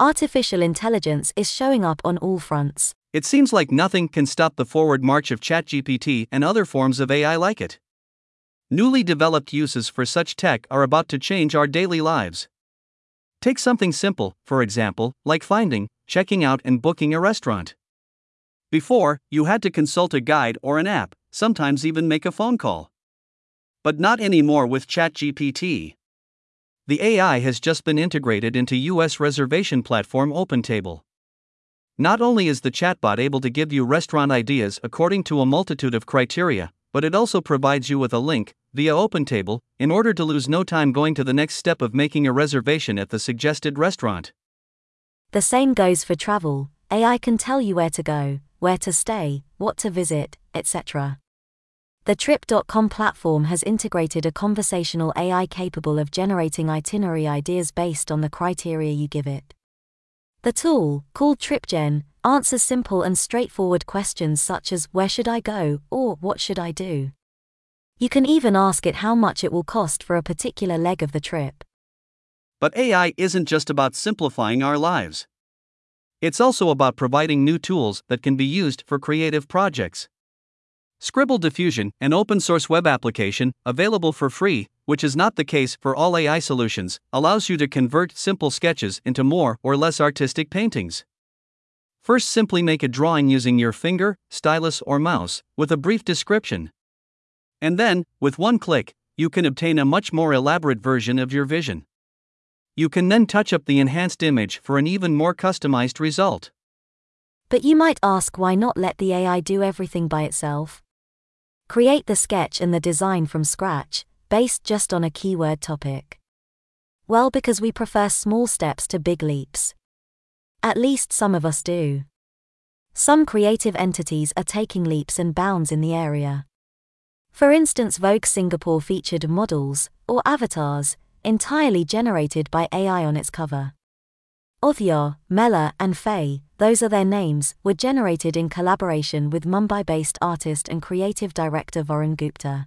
artificial intelligence is showing up on all fronts. It seems like nothing can stop the forward march of ChatGPT and other forms of AI like it. Newly developed uses for such tech are about to change our daily lives. Take something simple, for example, like finding, checking out, and booking a restaurant. Before, you had to consult a guide or an app, sometimes even make a phone call. But not anymore with ChatGPT. The AI has just been integrated into US reservation platform OpenTable. Not only is the chatbot able to give you restaurant ideas according to a multitude of criteria, but it also provides you with a link, via OpenTable, in order to lose no time going to the next step of making a reservation at the suggested restaurant. The same goes for travel. AI can tell you where to go, where to stay, what to visit, etc. The Trip.com platform has integrated a conversational AI capable of generating itinerary ideas based on the criteria you give it. The tool, called TripGen, answers simple and straightforward questions such as Where should I go? or What should I do? You can even ask it how much it will cost for a particular leg of the trip. But AI isn't just about simplifying our lives. It's also about providing new tools that can be used for creative projects. Scribble Diffusion, an open source web application, available for free, which is not the case for all AI solutions, allows you to convert simple sketches into more or less artistic paintings. First, simply make a drawing using your finger, stylus, or mouse, with a brief description. And then, with one click, you can obtain a much more elaborate version of your vision. You can then touch up the enhanced image for an even more customized result. But you might ask why not let the AI do everything by itself? Create the sketch and the design from scratch, based just on a keyword topic. Well, because we prefer small steps to big leaps. At least some of us do. Some creative entities are taking leaps and bounds in the area. For instance, Vogue Singapore featured models, or avatars, entirely generated by AI on its cover. Othya, Mela, and Faye, those are their names, were generated in collaboration with Mumbai based artist and creative director Varun Gupta.